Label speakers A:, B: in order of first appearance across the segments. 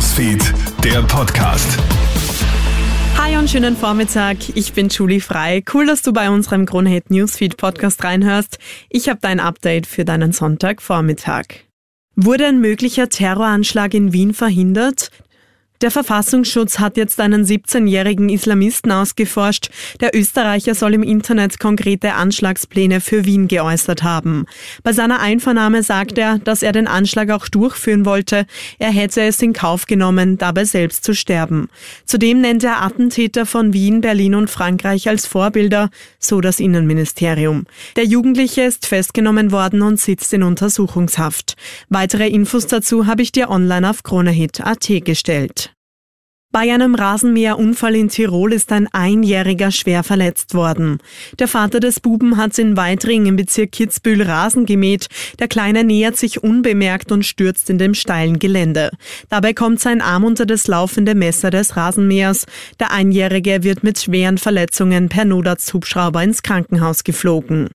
A: Newsfeed, der Podcast.
B: Hi und schönen Vormittag. Ich bin Julie Frei. Cool, dass du bei unserem Kronhit Newsfeed Podcast reinhörst. Ich habe dein Update für deinen Sonntagvormittag. Wurde ein möglicher Terroranschlag in Wien verhindert? Der Verfassungsschutz hat jetzt einen 17-jährigen Islamisten ausgeforscht. Der Österreicher soll im Internet konkrete Anschlagspläne für Wien geäußert haben. Bei seiner Einvernahme sagt er, dass er den Anschlag auch durchführen wollte. Er hätte es in Kauf genommen, dabei selbst zu sterben. Zudem nennt er Attentäter von Wien, Berlin und Frankreich als Vorbilder, so das Innenministerium. Der Jugendliche ist festgenommen worden und sitzt in Untersuchungshaft. Weitere Infos dazu habe ich dir online auf kronehit.at gestellt. Bei einem Rasenmäherunfall in Tirol ist ein Einjähriger schwer verletzt worden. Der Vater des Buben hat in Weitring im Bezirk Kitzbühel Rasen gemäht. Der Kleine nähert sich unbemerkt und stürzt in dem steilen Gelände. Dabei kommt sein Arm unter das laufende Messer des Rasenmähers. Der Einjährige wird mit schweren Verletzungen per Notarzthubschrauber ins Krankenhaus geflogen.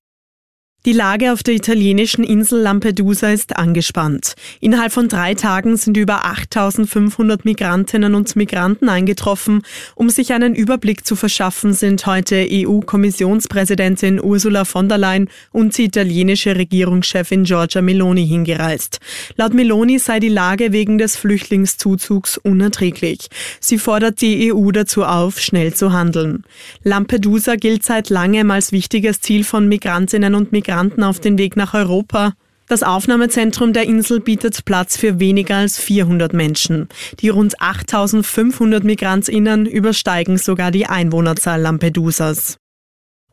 B: Die Lage auf der italienischen Insel Lampedusa ist angespannt. Innerhalb von drei Tagen sind über 8500 Migrantinnen und Migranten eingetroffen. Um sich einen Überblick zu verschaffen, sind heute EU-Kommissionspräsidentin Ursula von der Leyen und die italienische Regierungschefin Giorgia Meloni hingereist. Laut Meloni sei die Lage wegen des Flüchtlingszuzugs unerträglich. Sie fordert die EU dazu auf, schnell zu handeln. Lampedusa gilt seit langem als wichtiges Ziel von Migrantinnen und Migranten Migranten auf den Weg nach Europa. Das Aufnahmezentrum der Insel bietet Platz für weniger als 400 Menschen. Die rund 8500 Migrantinnen übersteigen sogar die Einwohnerzahl Lampedusas.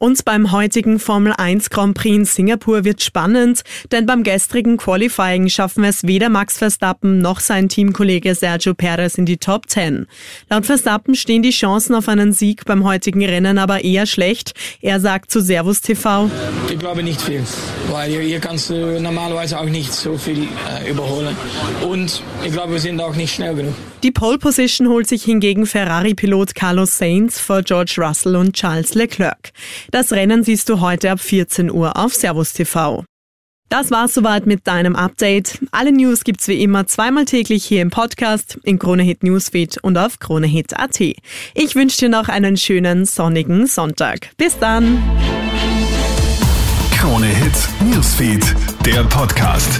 B: Und beim heutigen Formel 1 Grand Prix in Singapur wird spannend, denn beim gestrigen Qualifying schaffen es weder Max Verstappen noch sein Teamkollege Sergio Perez in die Top 10. Laut Verstappen stehen die Chancen auf einen Sieg beim heutigen Rennen aber eher schlecht. Er sagt zu Servus TV.
C: Ich glaube nicht viel, weil hier, hier kannst du normalerweise auch nicht so viel äh, überholen. Und ich glaube, wir sind auch nicht schnell genug.
B: Die Pole Position holt sich hingegen Ferrari-Pilot Carlos Sainz vor George Russell und Charles Leclerc. Das Rennen siehst du heute ab 14 Uhr auf Servus TV. Das war's soweit mit deinem Update. Alle News gibt's wie immer zweimal täglich hier im Podcast, in Kronehit Newsfeed und auf kronehit.at. Ich wünsche dir noch einen schönen sonnigen Sonntag. Bis dann!
A: Kronehit Newsfeed, der Podcast.